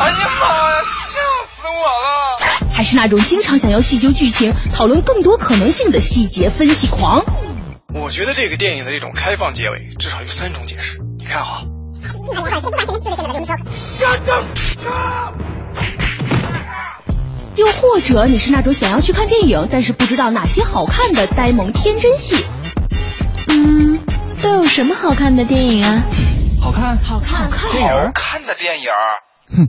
哎呀妈呀！吓死我了！还是那种经常想要细究剧情、讨论更多可能性的细节分析狂。我觉得这个电影的这种开放结尾至少有三种解释，你看好。又或者你是那种想要去看电影，但是不知道哪些好看的呆萌天真戏。嗯，都有什么好看的电影啊？好看，好看，好看，好看的电影。哼，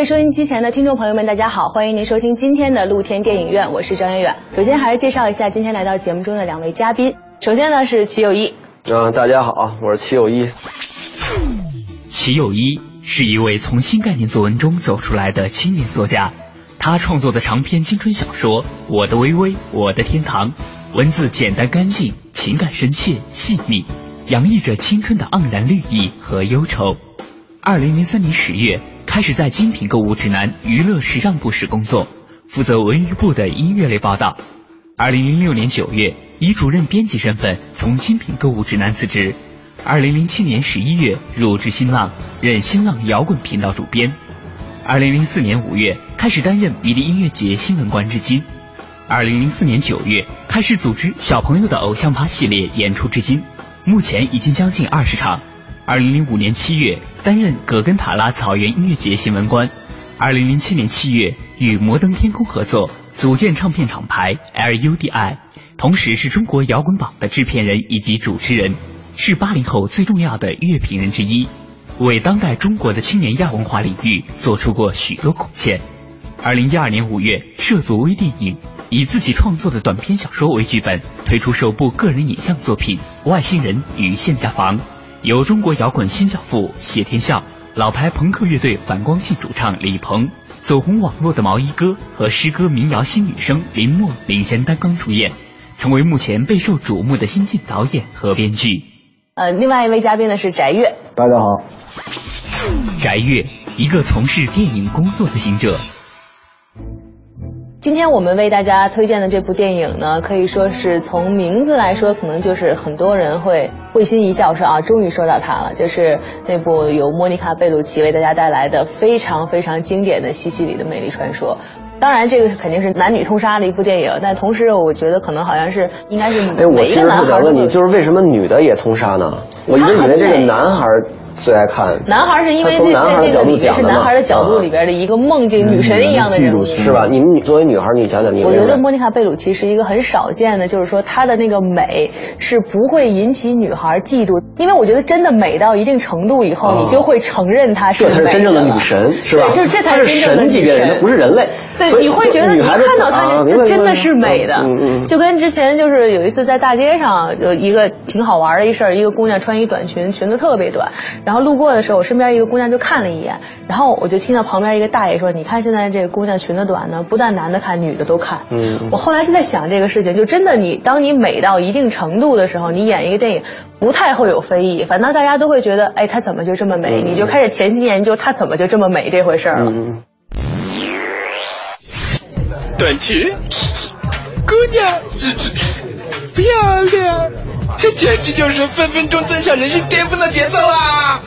位收音机前的听众朋友们，大家好，欢迎您收听今天的露天电影院，我是张远远。首先还是介绍一下今天来到节目中的两位嘉宾。首先呢是齐友一，嗯，大家好，我是齐友一。齐友一是一位从新概念作文中走出来的青年作家，他创作的长篇青春小说《我的微微我的天堂》，文字简单干净，情感深切细腻，洋溢着青春的盎然绿意和忧愁。二零零三年十月。开始在精品购物指南娱乐时尚部室工作，负责文娱部的音乐类报道。二零零六年九月，以主任编辑身份从精品购物指南辞职。二零零七年十一月，入职新浪，任新浪摇滚频道主编。二零零四年五月，开始担任迷笛音乐节新闻官至今。二零零四年九月，开始组织小朋友的偶像趴系列演出至今，目前已经将近二十场。二零零五年七月，担任葛根塔拉草原音乐节新闻官。二零零七年七月，与摩登天空合作，组建唱片厂牌 LUDI，同时是中国摇滚榜的制片人以及主持人，是八零后最重要的乐评人之一，为当代中国的青年亚文化领域做出过许多贡献。二零一二年五月，涉足微电影，以自己创作的短篇小说为剧本，推出首部个人影像作品《外星人与限价房》。由中国摇滚新教父谢天笑、老牌朋克乐队反光镜主唱李鹏、走红网络的毛衣哥和诗歌民谣新女生林默领衔担纲主演，成为目前备受瞩目的新晋导演和编剧。呃，另外一位嘉宾呢是翟越，大家好。翟越，一个从事电影工作的行者。今天我们为大家推荐的这部电影呢，可以说是从名字来说，可能就是很多人会会心一笑，说啊，终于说到它了，就是那部由莫妮卡贝鲁奇为大家带来的非常非常经典的《西西里的美丽传说》。当然，这个肯定是男女通杀的一部电影，但同时我觉得可能好像是应该是哎，我其实是想问你，就是为什么女的也通杀呢？我一直以为这个男孩。最爱看男孩是因为这这这个里面是男孩的角度里边的一个梦境女神一样的人物是吧？你们女作为女孩，你讲讲你。我觉得莫妮卡贝鲁奇是一个很少见的，就是说她的那个美是不会引起女孩嫉妒，因为我觉得真的美到一定程度以后，你就会承认她是。这才是真正的女神，是吧？就是这才是真正的女神，不是人类。对，你会觉得你看到她，她真的是美的。就跟之前就是有一次在大街上有一个挺好玩的一事儿，一个姑娘穿一短裙，裙子特别短，然后路过的时候。我身边一个姑娘就看了一眼，然后我就听到旁边一个大爷说：“你看现在这个姑娘裙子短呢，不但男的看，女的都看。”嗯，我后来就在想这个事情，就真的你当你美到一定程度的时候，你演一个电影不太会有非议，反倒大家都会觉得，哎，她怎么就这么美？你就开始潜心研究她怎么就这么美这回事儿了。短裙，姑娘，漂亮。这简直就是分分钟登上人生巅峰的节奏啊！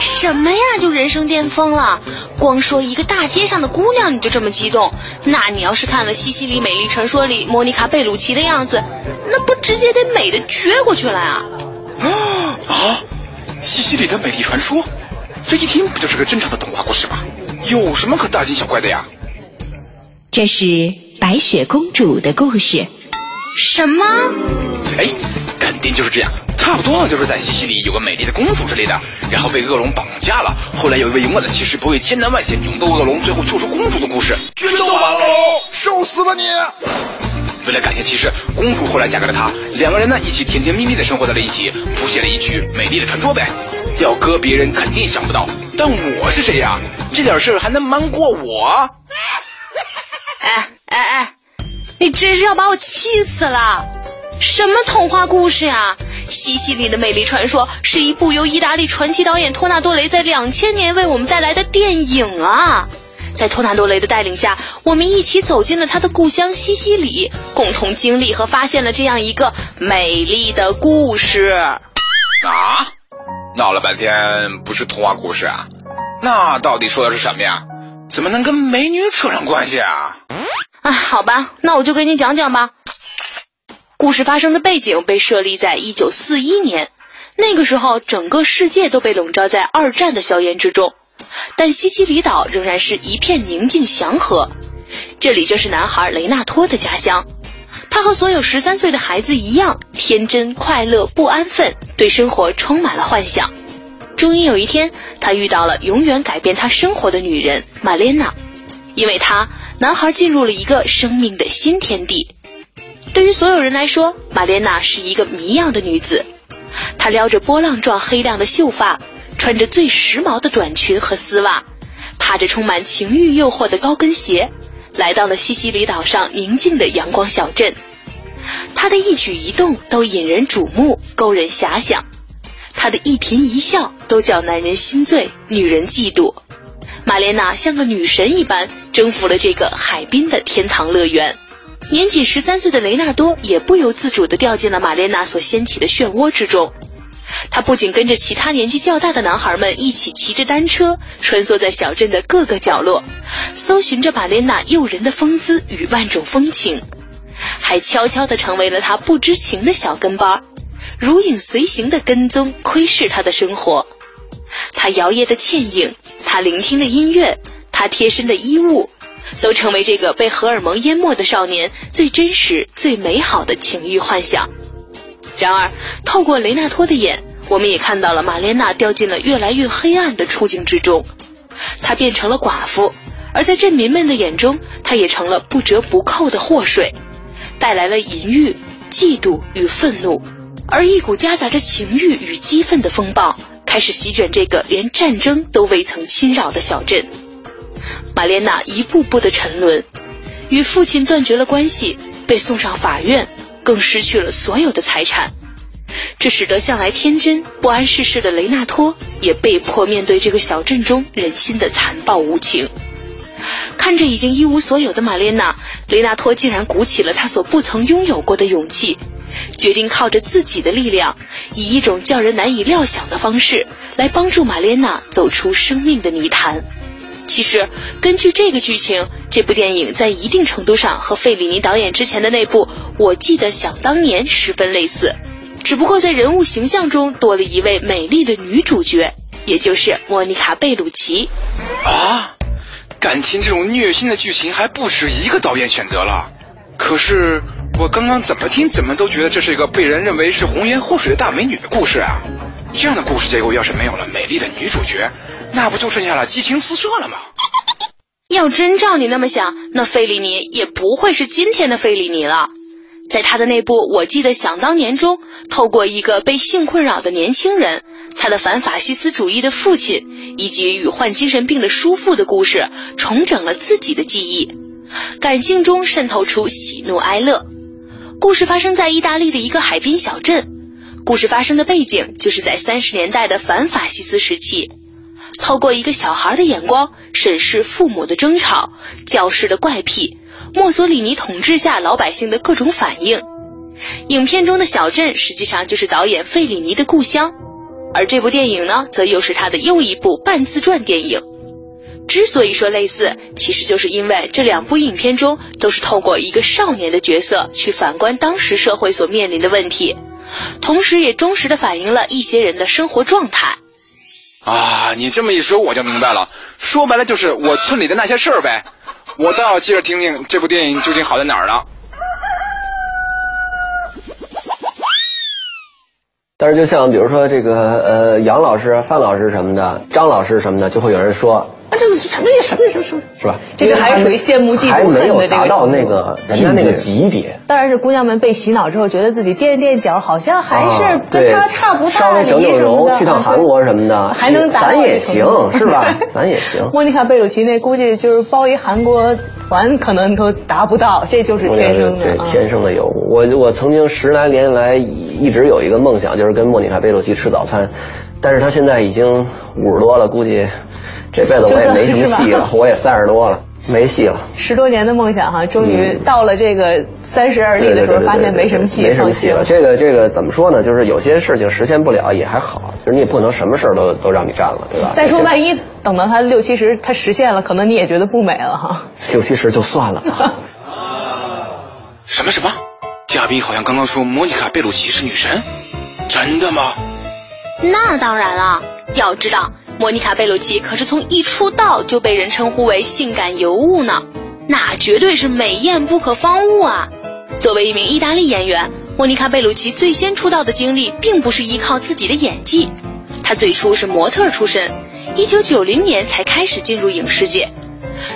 什么呀？就人生巅峰了？光说一个大街上的姑娘你就这么激动，那你要是看了《西西里美丽传说》里莫妮卡贝鲁奇的样子，那不直接得美的撅过去了啊！啊，西西里的美丽传说，这一听不就是个正常的童话故事吗？有什么可大惊小怪的呀？这是白雪公主的故事。什么？哎，肯定就是这样。差不多就是在西西里有个美丽的公主之类的，然后被恶龙绑架了。后来有一位勇敢的骑士不畏艰难万险，勇斗恶龙，最后救出公主的故事。决斗完喽，受死吧你！为了感谢骑士，公主后来嫁给了他，两个人呢一起甜甜蜜蜜的生活在了一起，谱写了一曲美丽的传说呗。要搁别人肯定想不到，但我是谁呀？这点事还能瞒过我？哎哎哎，你真是要把我气死了！什么童话故事呀？西西里的美丽传说是一部由意大利传奇导演托纳多雷在两千年为我们带来的电影啊！在托纳多雷的带领下，我们一起走进了他的故乡西西里，共同经历和发现了这样一个美丽的故事。啊！闹了半天不是童话故事啊？那到底说的是什么呀？怎么能跟美女扯上关系啊？啊，好吧，那我就给你讲讲吧。故事发生的背景被设立在一九四一年，那个时候整个世界都被笼罩在二战的硝烟之中，但西西里岛仍然是一片宁静祥和。这里就是男孩雷纳托的家乡，他和所有十三岁的孩子一样天真、快乐、不安分，对生活充满了幻想。终于有一天，他遇到了永远改变他生活的女人玛莲娜，因为他，男孩进入了一个生命的新天地。对于所有人来说，玛莲娜是一个谜样的女子。她撩着波浪状黑亮的秀发，穿着最时髦的短裙和丝袜，踏着充满情欲诱惑的高跟鞋，来到了西西里岛上宁静的阳光小镇。她的一举一动都引人瞩目，勾人遐想；她的一颦一笑都叫男人心醉，女人嫉妒。玛莲娜像个女神一般，征服了这个海滨的天堂乐园。年仅十三岁的雷纳多也不由自主地掉进了玛莲娜所掀起的漩涡之中。他不仅跟着其他年纪较大的男孩们一起骑着单车，穿梭在小镇的各个角落，搜寻着玛莲娜诱人的风姿与万种风情，还悄悄地成为了他不知情的小跟班，如影随形地跟踪窥视他的生活。他摇曳的倩影，他聆听的音乐，他贴身的衣物。都成为这个被荷尔蒙淹没的少年最真实、最美好的情欲幻想。然而，透过雷纳托的眼，我们也看到了玛莲娜掉进了越来越黑暗的处境之中。她变成了寡妇，而在镇民们的眼中，她也成了不折不扣的祸水，带来了淫欲、嫉妒与愤怒。而一股夹杂着情欲与激愤的风暴开始席卷这个连战争都未曾侵扰的小镇。玛莲娜一步步的沉沦，与父亲断绝了关系，被送上法院，更失去了所有的财产。这使得向来天真不谙世事的雷纳托也被迫面对这个小镇中人心的残暴无情。看着已经一无所有的玛莲娜，雷纳托竟然鼓起了他所不曾拥有过的勇气，决定靠着自己的力量，以一种叫人难以料想的方式来帮助玛莲娜走出生命的泥潭。其实，根据这个剧情，这部电影在一定程度上和费里尼导演之前的那部《我记得想当年》十分类似，只不过在人物形象中多了一位美丽的女主角，也就是莫妮卡·贝鲁奇。啊，感情这种虐心的剧情还不止一个导演选择了。可是我刚刚怎么听怎么都觉得这是一个被人认为是红颜祸水的大美女的故事啊！这样的故事结构要是没有了美丽的女主角。那不就剩下了激情四射了吗？要真照你那么想，那费里尼也不会是今天的费里尼了。在他的那部《我记得想当年》中，透过一个被性困扰的年轻人，他的反法西斯主义的父亲，以及与患精神病的叔父的故事，重整了自己的记忆。感性中渗透出喜怒哀乐。故事发生在意大利的一个海滨小镇，故事发生的背景就是在三十年代的反法西斯时期。透过一个小孩的眼光审视父母的争吵、教师的怪癖、墨索里尼统治下老百姓的各种反应。影片中的小镇实际上就是导演费里尼的故乡，而这部电影呢，则又是他的又一部半自传电影。之所以说类似，其实就是因为这两部影片中都是透过一个少年的角色去反观当时社会所面临的问题，同时也忠实的反映了一些人的生活状态。啊，你这么一说我就明白了，说白了就是我村里的那些事儿呗。我倒要接着听听这部电影究竟好在哪儿了。但是就像比如说这个呃杨老师、范老师什么的，张老师什么的，就会有人说。这个什么也什么什么什么，是吧？这个还是属于羡慕嫉妒恨的这个达到那个人家那个级别。当然是姑娘们被洗脑之后，觉得自己垫垫脚，好像还是跟他差不大。稍微整整容，去趟韩国什么的，还能咱也行，是吧？咱也行。莫妮卡贝鲁奇那估计就是包一韩国团，可能都达不到，这就是天生的。对，天生的有。我我曾经十来年来一直有一个梦想，就是跟莫妮卡贝鲁奇吃早餐，但是他现在已经五十多了，估计。这辈子我也没什么戏了，我也三十多了，没戏了。十多年的梦想哈，终于到了这个三十而立的时候，发现没什么戏，没什么戏了。这个这个怎么说呢？就是有些事情实现不了也还好，就是你也不能什么事都都让你占了，对吧？再说万一等到他六七十，他实现了，可能你也觉得不美了哈。六七十就算了。什么什么？嘉宾好像刚刚说莫妮卡贝鲁奇是女神，真的吗？那当然了，要知道。莫妮卡贝鲁奇可是从一出道就被人称呼为性感尤物呢，那绝对是美艳不可方物啊！作为一名意大利演员，莫妮卡贝鲁奇最先出道的经历并不是依靠自己的演技，她最初是模特出身，一九九零年才开始进入影视界，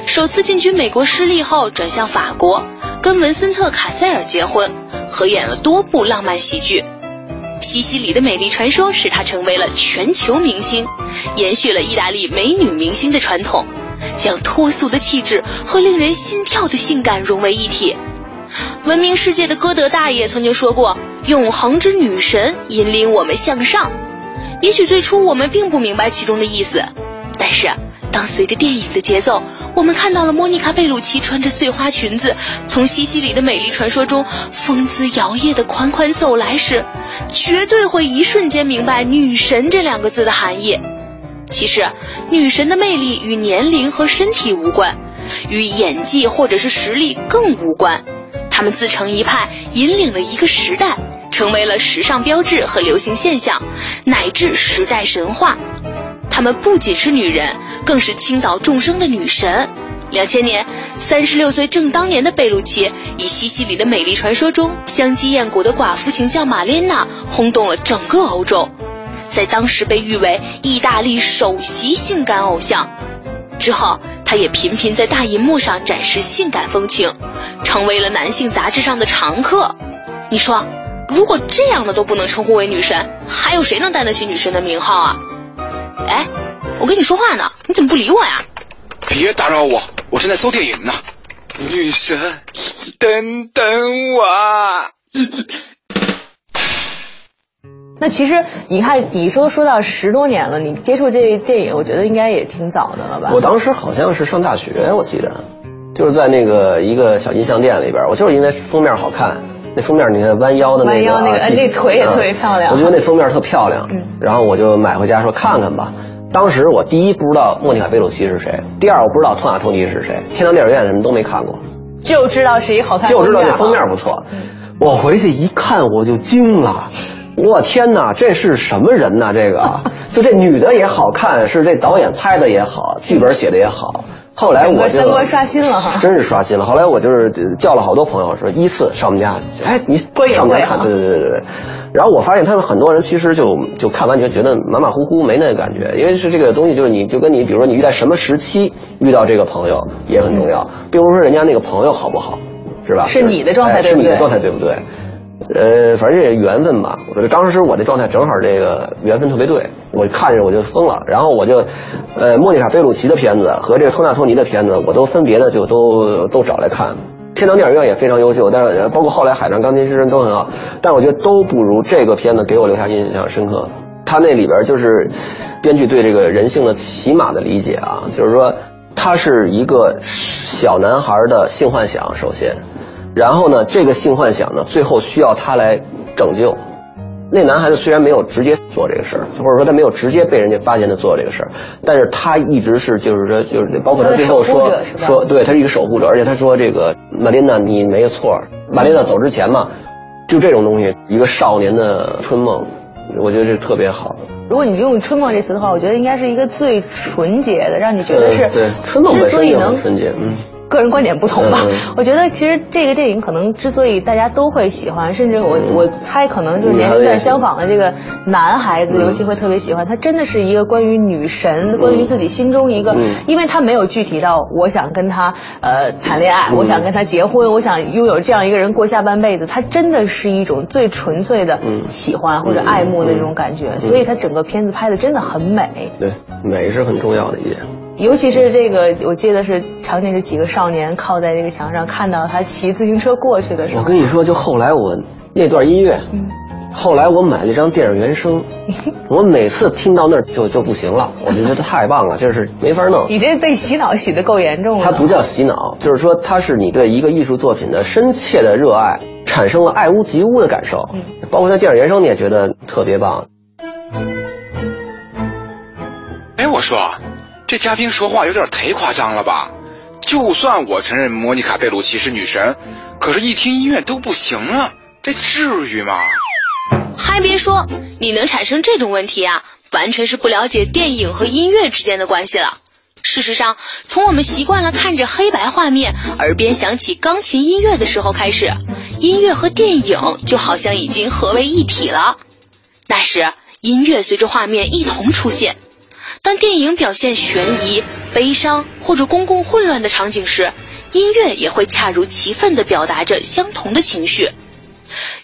首次进军美国失利后转向法国，跟文森特·卡塞尔结婚，合演了多部浪漫喜剧。西西里的美丽传说使她成为了全球明星，延续了意大利美女明星的传统，将脱俗的气质和令人心跳的性感融为一体。闻名世界的歌德大爷曾经说过：“永恒之女神引领我们向上。”也许最初我们并不明白其中的意思，但是。当随着电影的节奏，我们看到了莫妮卡贝鲁奇穿着碎花裙子从西西里的美丽传说中风姿摇曳的款款走来时，绝对会一瞬间明白“女神”这两个字的含义。其实，女神的魅力与年龄和身体无关，与演技或者是实力更无关。她们自成一派，引领了一个时代，成为了时尚标志和流行现象，乃至时代神话。她们不仅是女人。更是倾倒众生的女神。两千年，三十六岁正当年的贝鲁奇，以西西里的美丽传说中香鸡燕骨的寡妇形象玛莲娜，轰动了整个欧洲，在当时被誉为意大利首席性感偶像。之后，她也频频在大银幕上展示性感风情，成为了男性杂志上的常客。你说，如果这样的都不能称呼为女神，还有谁能担得起女神的名号啊？哎。我跟你说话呢，你怎么不理我呀？别打扰我，我正在搜电影呢。女神，等等我。那其实你看，你说说到十多年了，你接触这电影，我觉得应该也挺早的了吧？我当时好像是上大学，我记得就是在那个一个小音像店里边，我就是因为封面好看，那封面你看弯腰的那个，弯腰那个，那腿也特别漂亮。我觉得那封面特漂亮，然后我就买回家说看看吧。当时我第一不知道莫妮卡贝鲁奇是谁，第二我不知道托马托尼是谁，天堂电影院什么都没看过，就知道是一好看，就知道这封面不错。我回去一看我就惊了，我天哪，这是什么人呐？这个 就这女的也好看，是这导演拍的也好，剧本写的也好。后来我就刷新了哈，真是刷新了。后来我就是叫了好多朋友说依次上我们家，哎，你上我们家看，对对对对对。然后我发现他们很多人其实就就看完就觉得马马虎虎没那个感觉，因为是这个东西就是你就跟你比如说你遇在什么时期遇到这个朋友也很重要，并不是说人家那个朋友好不好，是吧？是你的状态对不对？是你的状态对不对？呃，反正这缘分吧。我说当时我的状态正好这个缘分特别对，我看着我就疯了。然后我就，呃，莫妮卡贝鲁奇的片子和这个托纳托尼的片子，我都分别的就都都找来看。天堂电影院也非常优秀，但是包括后来《海上钢琴师》都很好，但我觉得都不如这个片子给我留下印象深刻。他那里边就是编剧对这个人性的起码的理解啊，就是说他是一个小男孩的性幻想，首先，然后呢，这个性幻想呢，最后需要他来拯救，那男孩子虽然没有直接做这个事儿，或者说他没有直接被人家发现他做这个事儿，但是他一直是就是说就是包括他最后说说对他是一个守护者，而且他说这个玛琳娜你没错，玛琳娜走之前嘛，就这种东西，一个少年的春梦，我觉得这特别好。如果你用“春梦”这词的话，我觉得应该是一个最纯洁的，让你觉得是对春梦之所以能纯洁，嗯。个人观点不同吧，我觉得其实这个电影可能之所以大家都会喜欢，甚至我我猜可能就是年龄段相仿的这个男孩子尤其会特别喜欢。它真的是一个关于女神，关于自己心中一个，因为他没有具体到我想跟他呃谈恋爱，我想跟他结婚，我想拥有这样一个人过下半辈子。他真的是一种最纯粹的喜欢或者爱慕的这种感觉，所以他整个片子拍的真的很美。对，美是很重要的一点。尤其是这个，我记得是场景是几个少年靠在这个墙上，看到他骑自行车过去的时候。我跟你说，就后来我那段音乐，后来我买了一张电影原声，我每次听到那儿就就不行了，我就觉得太棒了，就是没法弄。你这被洗脑洗的够严重了。它不叫洗脑，就是说它是你对一个艺术作品的深切的热爱，产生了爱屋及乌的感受。嗯，包括在电影原声你也觉得特别棒。哎，我说。这嘉宾说话有点忒夸张了吧？就算我承认莫妮卡贝鲁奇是女神，可是一听音乐都不行了，这至于吗？还别说，你能产生这种问题啊，完全是不了解电影和音乐之间的关系了。事实上，从我们习惯了看着黑白画面，耳边响起钢琴音乐的时候开始，音乐和电影就好像已经合为一体了。那时，音乐随着画面一同出现。当电影表现悬疑、悲伤或者公共混乱的场景时，音乐也会恰如其分地表达着相同的情绪。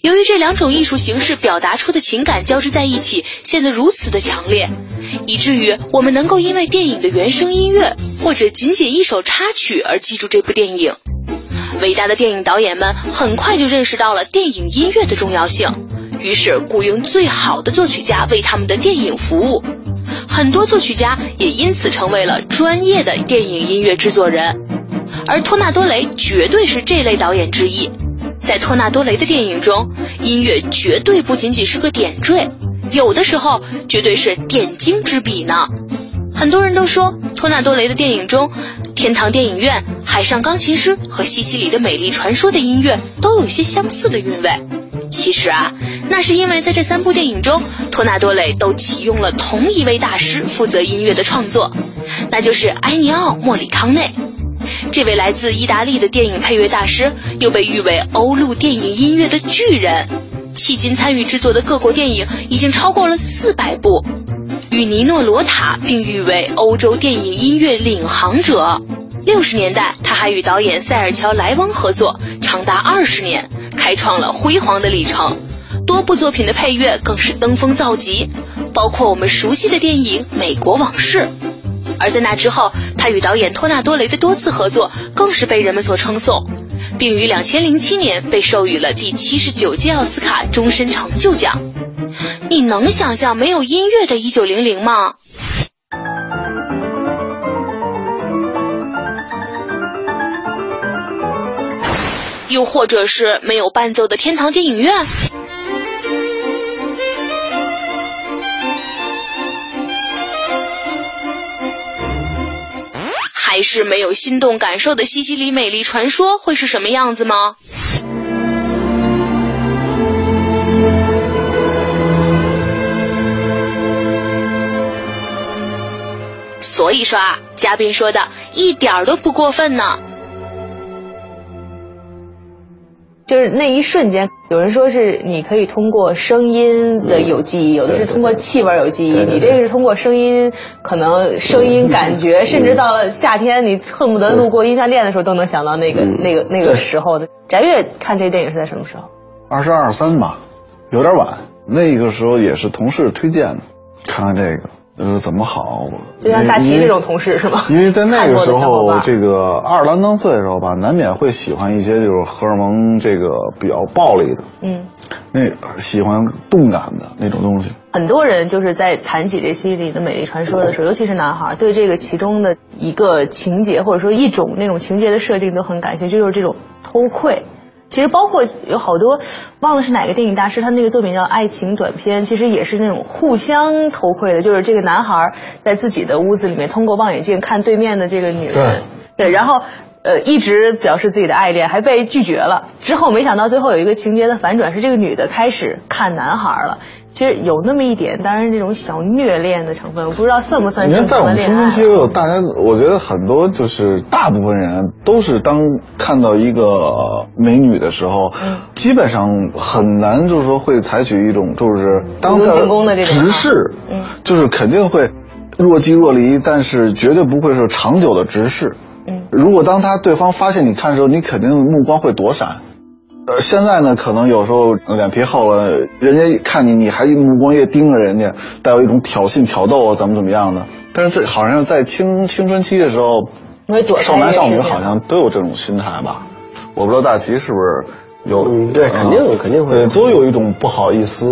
由于这两种艺术形式表达出的情感交织在一起，显得如此的强烈，以至于我们能够因为电影的原声音乐或者仅仅一首插曲而记住这部电影。伟大的电影导演们很快就认识到了电影音乐的重要性，于是雇佣最好的作曲家为他们的电影服务。很多作曲家也因此成为了专业的电影音乐制作人，而托纳多雷绝对是这类导演之一。在托纳多雷的电影中，音乐绝对不仅仅是个点缀，有的时候绝对是点睛之笔呢。很多人都说，托纳多雷的电影中，《天堂电影院》《海上钢琴师》和《西西里的美丽传说》的音乐都有些相似的韵味。其实啊，那是因为在这三部电影中，托纳多雷都启用了同一位大师负责音乐的创作，那就是埃尼奥·莫里康内。这位来自意大利的电影配乐大师，又被誉为欧陆电影音乐的巨人，迄今参与制作的各国电影已经超过了四百部，与尼诺·罗塔并誉为欧洲电影音乐领航者。六十年代，他还与导演塞尔乔·莱翁合作，长达二十年。开创了辉煌的里程，多部作品的配乐更是登峰造极，包括我们熟悉的电影《美国往事》。而在那之后，他与导演托纳多雷的多次合作更是被人们所称颂，并于两千零七年被授予了第七十九届奥斯卡终身成就奖。你能想象没有音乐的一九零零吗？又或者是没有伴奏的天堂电影院，还是没有心动感受的西西里美丽传说会是什么样子吗？所以说啊，嘉宾说的一点儿都不过分呢。就是那一瞬间，有人说是你可以通过声音的有记忆，有的是通过气味有记忆，你这个是通过声音，可能声音感觉，甚至到了夏天，你恨不得路过音像店的时候都能想到那个那个那个时候的。翟月看这电影是在什么时候？二十二三吧，有点晚。那个时候也是同事推荐的，看看这个。呃，怎么好？就像大齐这种同事是吗？因为在那个时候，这个二郎当岁的时候吧，难免会喜欢一些就是荷尔蒙这个比较暴力的，嗯，那喜欢动感的那种东西。很多人就是在谈起这《西西里的美丽传说》的时候，尤其是男孩，对这个其中的一个情节或者说一种那种情节的设定都很感兴趣，就是这种偷窥。其实包括有好多忘了是哪个电影大师，他那个作品叫《爱情短片》，其实也是那种互相偷窥的，就是这个男孩在自己的屋子里面通过望远镜看对面的这个女人，对，然后。呃，一直表示自己的爱恋，还被拒绝了。之后没想到最后有一个情节的反转，是这个女的开始看男孩了。其实有那么一点，当然这种小虐恋的成分，我不知道算不算你看，在我们青春期，大家我觉得很多就是大部分人都是当看到一个美女的时候，基本上很难就是说会采取一种就是当在直视，嗯，就是肯定会若即若离，但是绝对不会是长久的直视。嗯，如果当他对方发现你看的时候，你肯定目光会躲闪。呃，现在呢，可能有时候脸皮厚了，人家看你，你还目光越盯着人家，带有一种挑衅、挑逗啊，怎么怎么样的。但是在好像在青青春期的时候，少男少女好像都有这种心态吧？我不知道大齐是不是有？对，肯定肯定会，对，都有一种不好意思，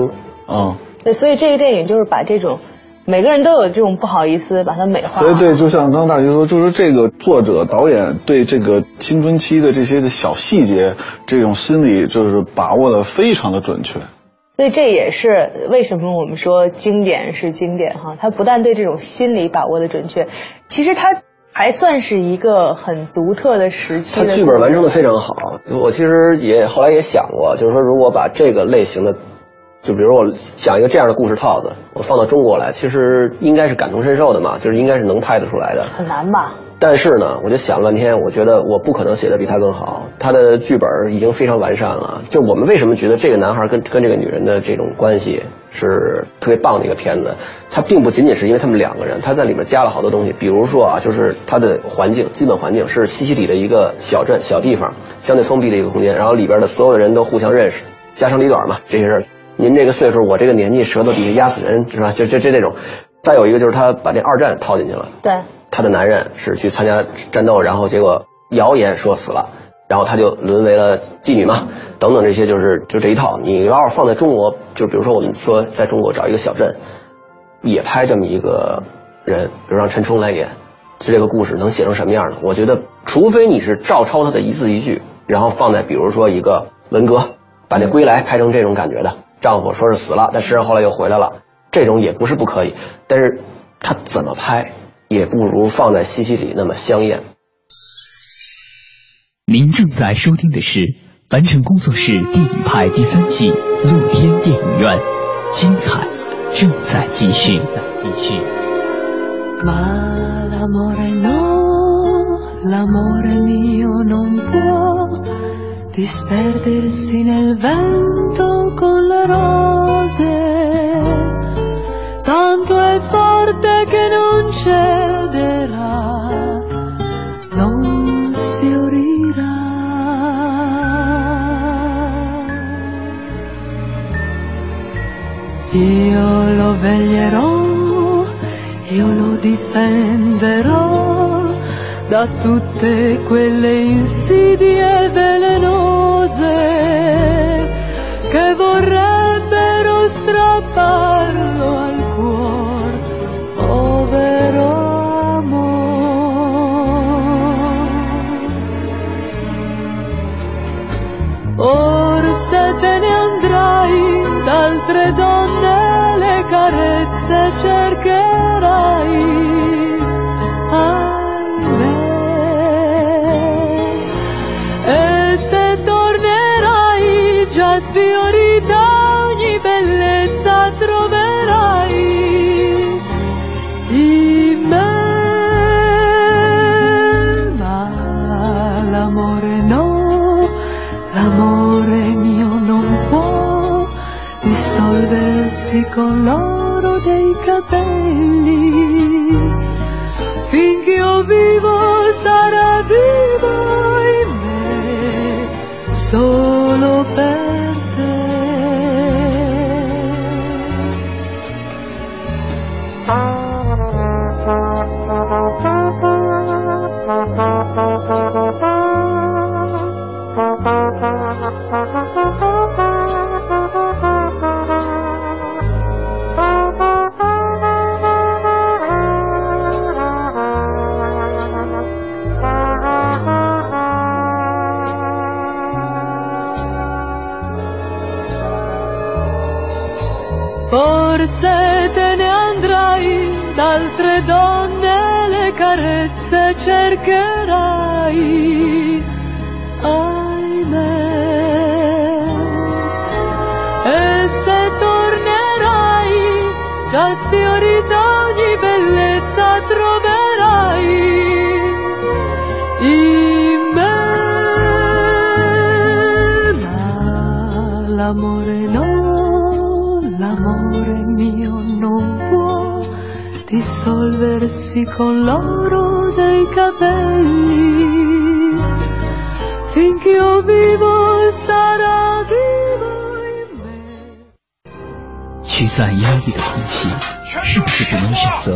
嗯。对，所以这个电影就是把这种。每个人都有这种不好意思把它美化。所以对，就像刚大学说，就是这个作者导演对这个青春期的这些的小细节，这种心理就是把握的非常的准确。所以这也是为什么我们说经典是经典哈，他不但对这种心理把握的准确，其实他还算是一个很独特的时期。他剧本完成的非常好，我其实也后来也想过，就是说如果把这个类型的。就比如我讲一个这样的故事套子，我放到中国来，其实应该是感同身受的嘛，就是应该是能拍得出来的。很难吧？但是呢，我就想了半天，我觉得我不可能写的比他更好。他的剧本已经非常完善了。就我们为什么觉得这个男孩跟跟这个女人的这种关系是特别棒的一个片子？他并不仅仅是因为他们两个人，他在里面加了好多东西。比如说啊，就是他的环境，基本环境是西西里的一个小镇小地方，相对封闭的一个空间，然后里边的所有的人都互相认识，家长里短嘛，这些事儿。您这个岁数，我这个年纪，舌头底下压死人是吧？就就就这种。再有一个就是他把这二战套进去了。对。他的男人是去参加战斗，然后结果谣言说死了，然后他就沦为了妓女嘛，等等这些就是就这一套。你要是放在中国，就比如说我们说在中国找一个小镇，也拍这么一个人，比如让陈冲来演，就这个故事能写成什么样呢？我觉得，除非你是照抄他的一字一句，然后放在比如说一个文革，把那归来拍成这种感觉的。丈夫说是死了，但实际上后来又回来了，这种也不是不可以，但是他怎么拍也不如放在西西里那么香艳。您正在收听的是凡尘工作室电影派第三季露天电影院，精彩正在继续。继续。Disperdersi nel vento con le rose. Tanto è forte che non cederà, non sfiorirà. Io lo veglierò, io lo difenderò da tutte quelle insidie velenose che vorrebbero strapparlo al cuore, povero amore. Or se te ne andrai d'altre donne le carezze dissolversi con l'oro dei capelli, finché io vivo sarà vivo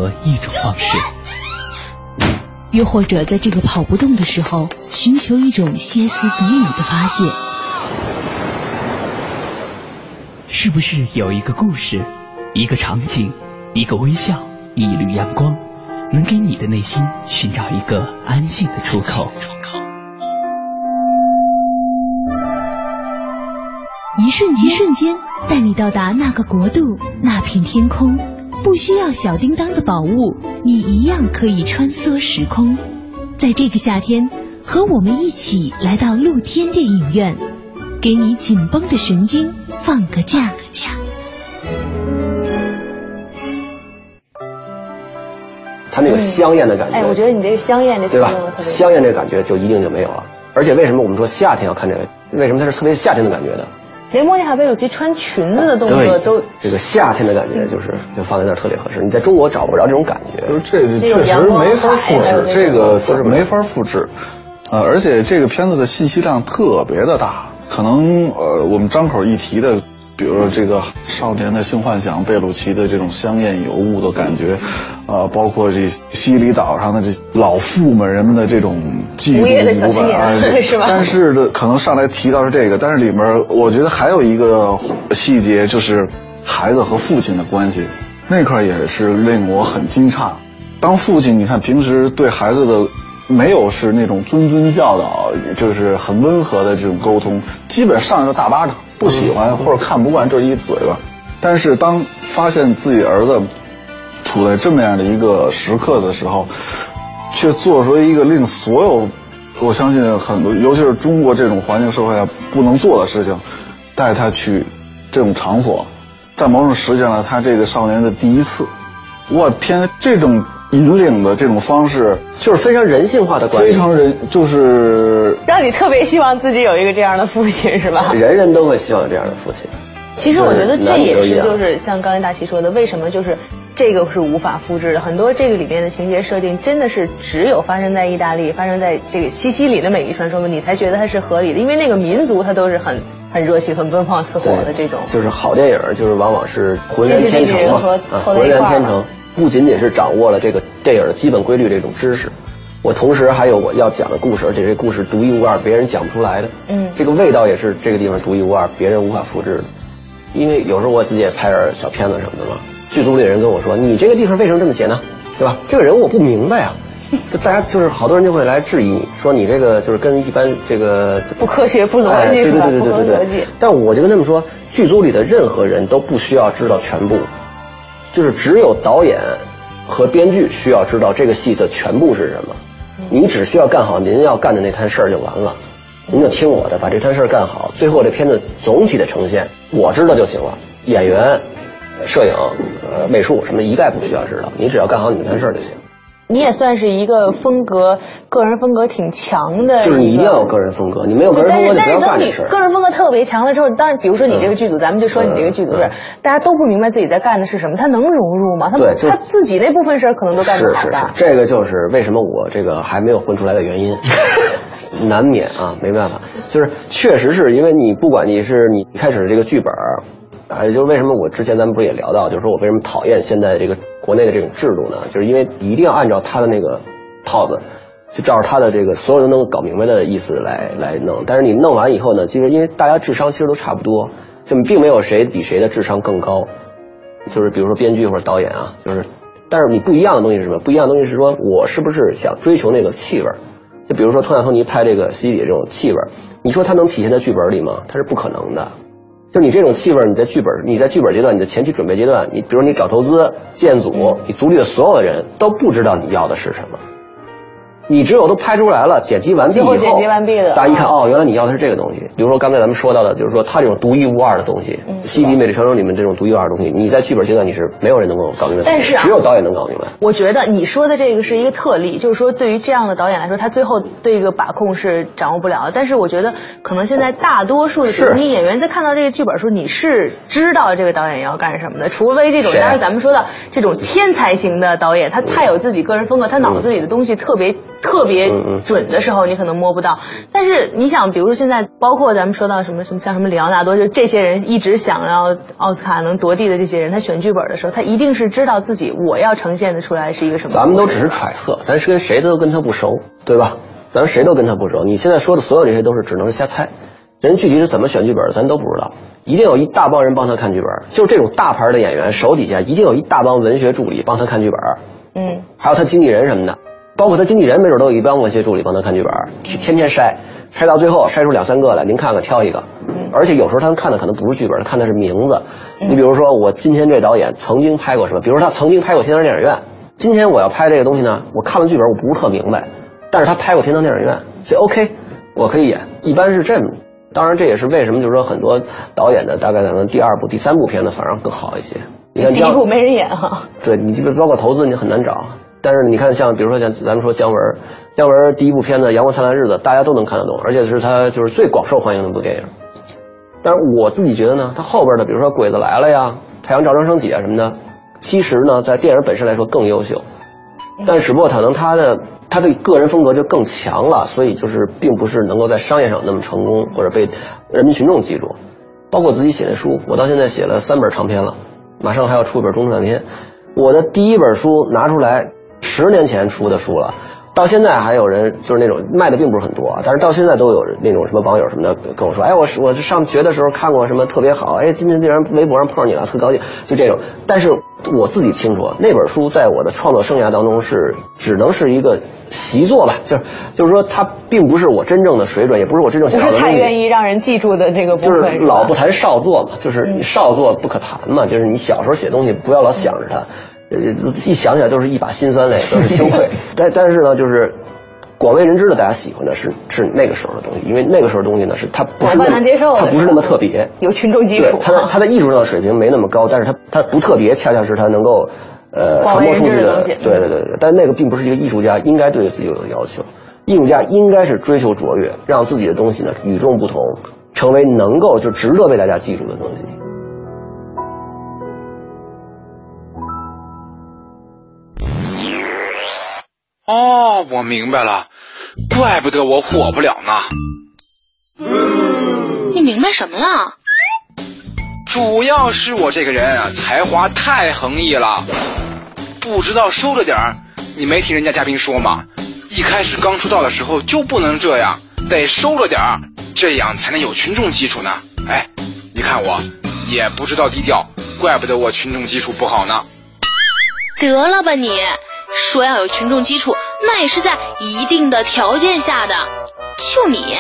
能选择一种方式？又或者在这个跑不动的时候，寻求一种歇斯底里的发泄？是不是有一个故事，一个场景，一个微笑，一缕阳光，能给你的内心寻找一个安静的出口？一瞬间，一瞬间，带你到达那个国度，那片天空。不需要小叮当的宝物，你一样可以穿梭时空。在这个夏天，和我们一起来到露天电影院，给你紧绷的神经放个假。它那个香艳的感觉，哎，我觉得你这个香艳这对吧？香艳这感觉就一定就没有了。而且为什么我们说夏天要看这个？为什么它是特别夏天的感觉的？连莫妮卡贝鲁奇穿裙子的动作都，这个夏天的感觉就是就放在那儿特别合适。你在中国找不着这种感觉，就是这确实没法复制，这个不是没法复制。呃，而且这个片子的信息量特别的大，可能呃我们张口一提的。比如说这个少年的性幻想，贝鲁奇的这种香艳尤物的感觉，啊，包括这西里岛上的这老妇们人们的这种嫉妒无本，是吧？但是的，可能上来提到是这个，但是里面我觉得还有一个细节，就是孩子和父亲的关系，那块也是令我很惊诧。当父亲，你看平时对孩子的没有是那种谆谆教导，就是很温和的这种沟通，基本上就大巴掌。不喜欢或者看不惯这一嘴巴，但是当发现自己儿子处在这么样的一个时刻的时候，却做出一个令所有我相信很多，尤其是中国这种环境社会下不能做的事情，带他去这种场所，在某种实际上他这个少年的第一次，我天，这种引领的这种方式就是非常人性化的关系，非常人就是。让你特别希望自己有一个这样的父亲，是吧？人人都会希望有这样的父亲。其实我觉得这也是，就是像刚才大齐说的，为什么就是这个是无法复制的？很多这个里面的情节设定，真的是只有发生在意大利、发生在这个西西里的美丽传说，你才觉得它是合理的。因为那个民族它都是很很热情、很奔放似火的这种。就是好电影，就是往往是浑然天成嘛，浑然天成。不仅仅是掌握了这个电影的基本规律这种知识。我同时还有我要讲的故事，而且这故事独一无二，别人讲不出来的。嗯，这个味道也是这个地方独一无二，别人无法复制的。因为有时候我自己也拍点小片子什么的嘛，剧组里人跟我说：“你这个地方为什么这么写呢？对吧？这个人我不明白啊。”就大家就是好多人就会来质疑你说你这个就是跟一般这个不科学、不逻辑，对对对对对对。但我就跟他们说，剧组里的任何人都不需要知道全部，就是只有导演和编剧需要知道这个戏的全部是什么。你只需要干好您要干的那摊事儿就完了，您就听我的，把这摊事儿干好，最后这片子总体的呈现我知道就行了。演员、摄影、呃美术什么一概不需要知道，你只要干好你那摊事儿就行。你也算是一个风格，个人风格挺强的。就是你一定要有个人风格，你没有个人风格，你不要干这事儿。个人风格特别强了之后，当然，比如说你这个剧组，咱们就说你这个剧组是，大家都不明白自己在干的是什么，他能融入吗？他他自己那部分事儿可能都干不好是是是，这个就是为什么我这个还没有混出来的原因，难免啊，没办法，就是确实是因为你不管你是你一开始这个剧本。啊，就是为什么我之前咱们不是也聊到，就是说我为什么讨厌现在这个国内的这种制度呢？就是因为一定要按照他的那个套子，就照着他的这个所有人都能搞明白的意思来来弄。但是你弄完以后呢，其实因为大家智商其实都差不多，就并没有谁比谁的智商更高。就是比如说编剧或者导演啊，就是，但是你不一样的东西是什么？不一样的东西是说我是不是想追求那个气味？就比如说托纳托尼拍这个西里这种气味，你说他能体现在剧本里吗？他是不可能的。就你这种气味，你在剧本，你在剧本阶段，你的前期准备阶段，你比如你找投资、建组，你组里的所有的人都不知道你要的是什么。你只有都拍出来了，剪辑完毕以后，剪辑完毕的，大家一看哦，原来你要的是这个东西。比如说刚才咱们说到的，就是说它这种独一无二的东西，《西迪美丽传说》里面这种独一无二的东西，你在剧本阶段你是没有人能够搞明白，但是只有导演能搞明白。我觉得你说的这个是一个特例，就是说对于这样的导演来说，他最后对一个把控是掌握不了的。但是我觉得可能现在大多数的独立演员在看到这个剧本的时候，你是知道这个导演要干什么的，除非这种，当然咱们说到这种天才型的导演，他太有自己个人风格，他脑子里的东西特别特别。准的时候你可能摸不到，但是你想，比如说现在，包括咱们说到什么什么像什么里昂纳多，就这些人一直想要奥斯卡能夺地的这些人，他选剧本的时候，他一定是知道自己我要呈现的出来是一个什么。咱们都只是揣测，咱是跟谁都跟他不熟，对吧？咱谁都跟他不熟。你现在说的所有这些都是只能是瞎猜，人具体是怎么选剧本的，咱都不知道。一定有一大帮人帮他看剧本，就这种大牌的演员手底下一定有一大帮文学助理帮他看剧本，嗯，还有他经纪人什么的。包括他经纪人，没准都有一帮文学助理帮他看剧本，天天筛，筛到最后筛出两三个来，您看看挑一个。而且有时候他们看的可能不是剧本，他看的是名字。你比如说，我今天这导演曾经拍过什么？比如他曾经拍过《天堂电影院》。今天我要拍这个东西呢，我看了剧本，我不是特明白，但是他拍过《天堂电影院》，所以 OK，我可以演。一般是这么，当然这也是为什么，就是说很多导演的大概可能第二部、第三部片子反而更好一些。你看第一部没人演哈。对你这个包括投资，你很难找。但是你看，像比如说像咱们说姜文，姜文第一部片子《阳光灿烂的日子》，大家都能看得懂，而且是他就是最广受欢迎的一部电影。但是我自己觉得呢，他后边的比如说《鬼子来了》呀，《太阳照常升起》啊什么的，其实呢在电影本身来说更优秀。但只不过可能他的他的个人风格就更强了，所以就是并不是能够在商业上那么成功，或者被人民群众记住。包括自己写的书，我到现在写了三本长篇了，马上还要出一本中短篇。我的第一本书拿出来。十年前出的书了，到现在还有人就是那种卖的并不是很多，但是到现在都有那种什么网友什么的跟我说，哎，我我上学的时候看过什么特别好，哎，今天竟然微博上碰上你了，特高兴，就这种。但是我自己清楚，那本书在我的创作生涯当中是只能是一个习作吧，就是就是说它并不是我真正的水准，也不是我真正想要的。不是太愿意让人记住的这个部分。就是老不谈少作嘛，就是少作不可谈嘛，就是你小时候写东西不要老想着它。一想起来都是一把辛酸泪，都是羞愧。但但是呢，就是广为人知的，大家喜欢的是是那个时候的东西，因为那个时候的东西呢是它不是那么它不是那么特别，有群众基础。它的它的艺术上的水平没那么高，但是它它不特别，恰恰是它能够呃传播出去的。对对对对，但那个并不是一个艺术家应该对自己有的要求。艺术家应该是追求卓越，让自己的东西呢与众不同，成为能够就值得被大家记住的东西。哦，我明白了，怪不得我火不了呢。你明白什么了？主要是我这个人啊，才华太横溢了，不知道收着点儿。你没听人家嘉宾说吗？一开始刚出道的时候就不能这样，得收着点儿，这样才能有群众基础呢。哎，你看我，也不知道低调，怪不得我群众基础不好呢。得了吧你！说要有群众基础，那也是在一定的条件下的。就你，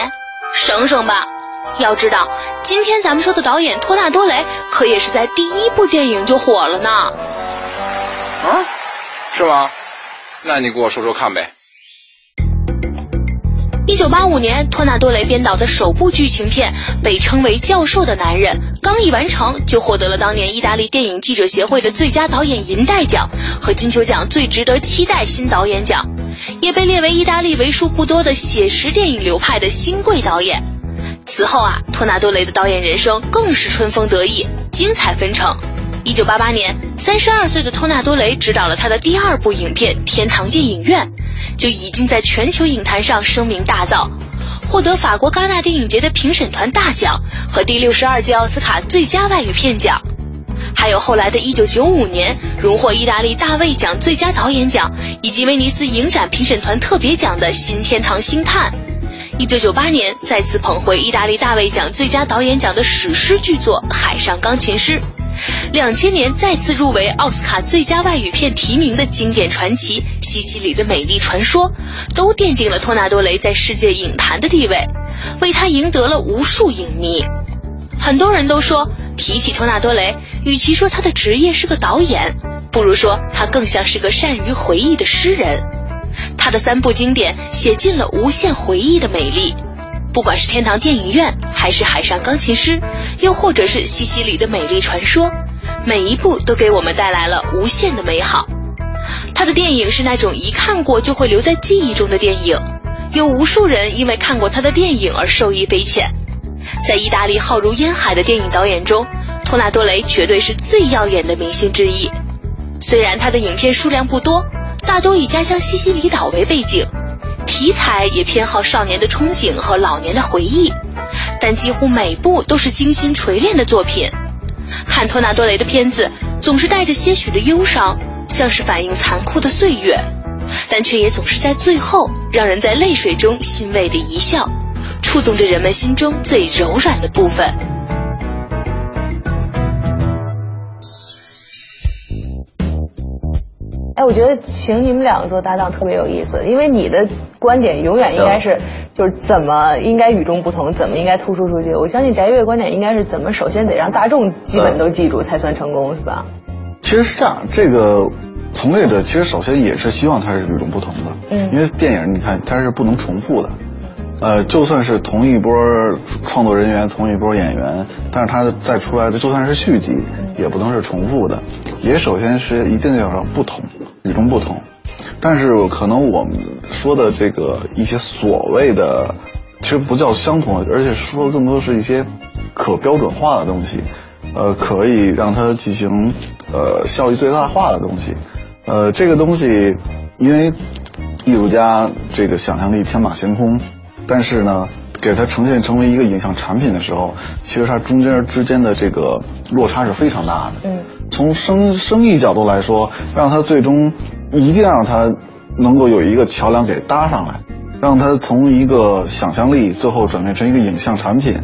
省省吧。要知道，今天咱们说的导演托纳多雷，可也是在第一部电影就火了呢。啊？是吗？那你给我说说看呗。一九八五年，托纳多雷编导的首部剧情片，被称为《教授的男人》，刚一完成就获得了当年意大利电影记者协会的最佳导演银带奖和金球奖最值得期待新导演奖，也被列为意大利为数不多的写实电影流派的新贵导演。此后啊，托纳多雷的导演人生更是春风得意，精彩纷呈。一九八八年，三十二岁的托纳多雷执导了他的第二部影片《天堂电影院》。就已经在全球影坛上声名大噪，获得法国戛纳电影节的评审团大奖和第六十二届奥斯卡最佳外语片奖，还有后来的一九九五年荣获意大利大卫奖最佳导演奖以及威尼斯影展评审团特别奖的《新天堂星探》，一九九八年再次捧回意大利大卫奖最佳导演奖的史诗巨作《海上钢琴师》。两千年再次入围奥斯卡最佳外语片提名的经典传奇《西西里的美丽传说》，都奠定了托纳多雷在世界影坛的地位，为他赢得了无数影迷。很多人都说，提起托纳多雷，与其说他的职业是个导演，不如说他更像是个善于回忆的诗人。他的三部经典写尽了无限回忆的美丽，不管是天堂电影院，还是海上钢琴师，又或者是西西里的美丽传说，每一部都给我们带来了无限的美好。他的电影是那种一看过就会留在记忆中的电影，有无数人因为看过他的电影而受益匪浅。在意大利浩如烟海的电影导演中，托纳多雷绝对是最耀眼的明星之一。虽然他的影片数量不多，大多以家乡西西里岛为背景，题材也偏好少年的憧憬和老年的回忆，但几乎每部都是精心锤炼的作品。看托纳多雷的片子，总是带着些许的忧伤，像是反映残酷的岁月，但却也总是在最后让人在泪水中欣慰的一笑。触动着人们心中最柔软的部分。哎，我觉得请你们两个做搭档特别有意思，因为你的观点永远应该是，就是怎么应该与众不同，怎么应该突出出去。我相信翟岳观点应该是怎么首先得让大众基本都记住才算成功，是吧？其实是这样，这个从业者其实首先也是希望它是与众不同的，嗯，因为电影你看它是不能重复的。呃，就算是同一波创作人员，同一波演员，但是他再出来的就算是续集，也不能是重复的，也首先是一定要让不同，与众不同。但是可能我们说的这个一些所谓的，其实不叫相同，而且说的更多是一些可标准化的东西，呃，可以让它进行呃效益最大化的东西，呃，这个东西因为艺术家这个想象力天马行空。但是呢，给它呈现成为一个影像产品的时候，其实它中间之间的这个落差是非常大的。嗯，从生生意角度来说，让他最终一定让他能够有一个桥梁给搭上来，让他从一个想象力最后转变成一个影像产品，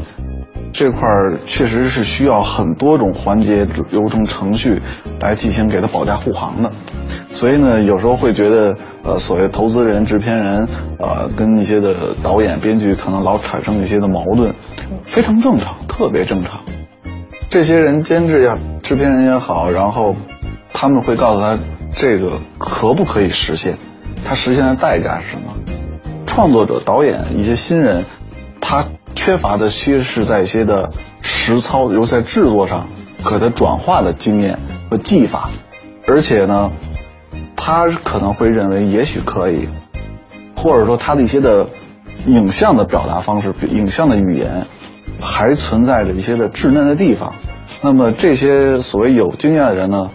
这块儿确实是需要很多种环节流程程序来进行给他保驾护航的。所以呢，有时候会觉得，呃，所谓投资人、制片人，呃，跟一些的导演、编剧可能老产生一些的矛盾，非常正常，特别正常。这些人监制呀、制片人也好，然后他们会告诉他，这个可不可以实现？他实现的代价是什么？创作者、导演一些新人，他缺乏的其实是在一些的实操，尤其在制作上，可他转化的经验和技法，而且呢。他可能会认为也许可以，或者说他的一些的影像的表达方式、影像的语言还存在着一些的稚嫩的地方。那么这些所谓有经验的人呢，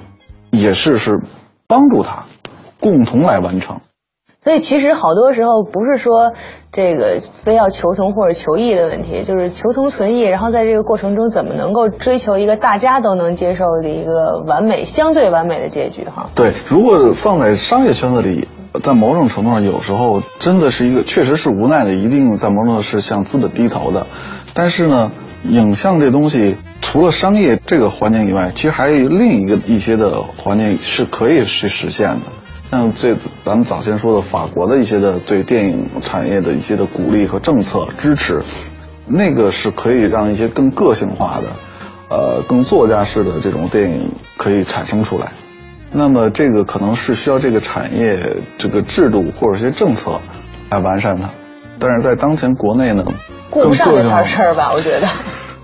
也是是帮助他共同来完成。所以其实好多时候不是说这个非要求同或者求异的问题，就是求同存异，然后在这个过程中怎么能够追求一个大家都能接受的一个完美、相对完美的结局哈？对，如果放在商业圈子里，在某种程度上，有时候真的是一个确实是无奈的，一定在某种程度是向资本低头的。但是呢，影像这东西除了商业这个环境以外，其实还有另一个一些的环境是可以去实现的。像这咱们早先说的法国的一些的对电影产业的一些的鼓励和政策支持，那个是可以让一些更个性化的，呃，更作家式的这种电影可以产生出来。那么这个可能是需要这个产业这个制度或者一些政策来完善它。但是在当前国内呢，顾不上这点事儿吧？我觉得。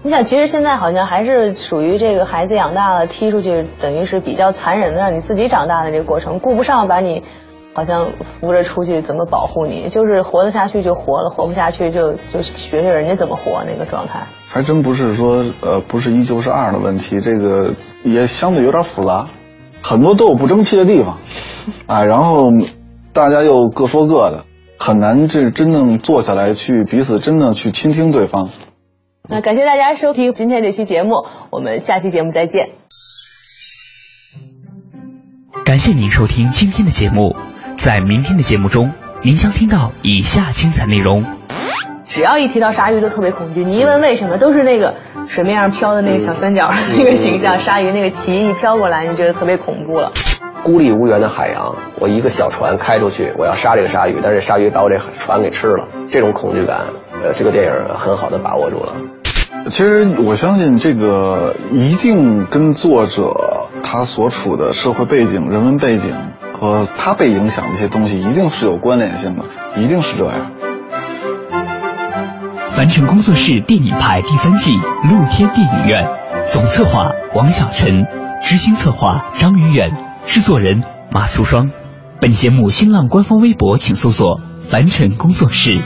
你想，其实现在好像还是属于这个孩子养大了踢出去，等于是比较残忍的，让你自己长大的这个过程，顾不上把你好像扶着出去怎么保护你，就是活得下去就活了，活不下去就就学学人家怎么活那个状态。还真不是说呃不是一就是二的问题，这个也相对有点复杂，很多都有不争气的地方，啊，然后大家又各说各的，很难这真正坐下来去彼此真正去倾听对方。那感谢大家收听今天这期节目，我们下期节目再见。感谢您收听今天的节目，在明天的节目中，您将听到以下精彩内容。只要一提到鲨鱼，都特别恐惧。你一问为什么，都是那个水面上飘的那个小三角那个形象，鲨鱼那个鳍一飘过来，你觉得特别恐怖了。孤立无援的海洋，我一个小船开出去，我要杀这个鲨鱼，但是鲨鱼把我这船给吃了，这种恐惧感，呃，这个电影很好的把握住了。其实我相信这个一定跟作者他所处的社会背景、人文背景和他被影响的一些东西，一定是有关联性的，一定是这样。凡尘工作室电影派第三季露天电影院，总策划王小晨，执行策划张云远，制作人马淑双。本节目新浪官方微博请搜索凡尘工作室。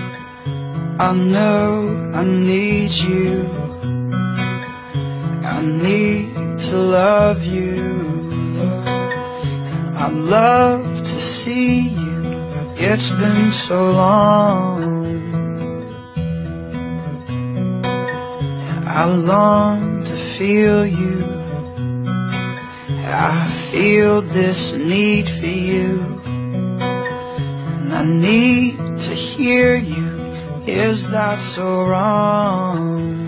I know I need you. I need to love you. I'd love to see you, it's been so long. I long to feel you. I feel this need for you. And I need to hear you. Is that so wrong?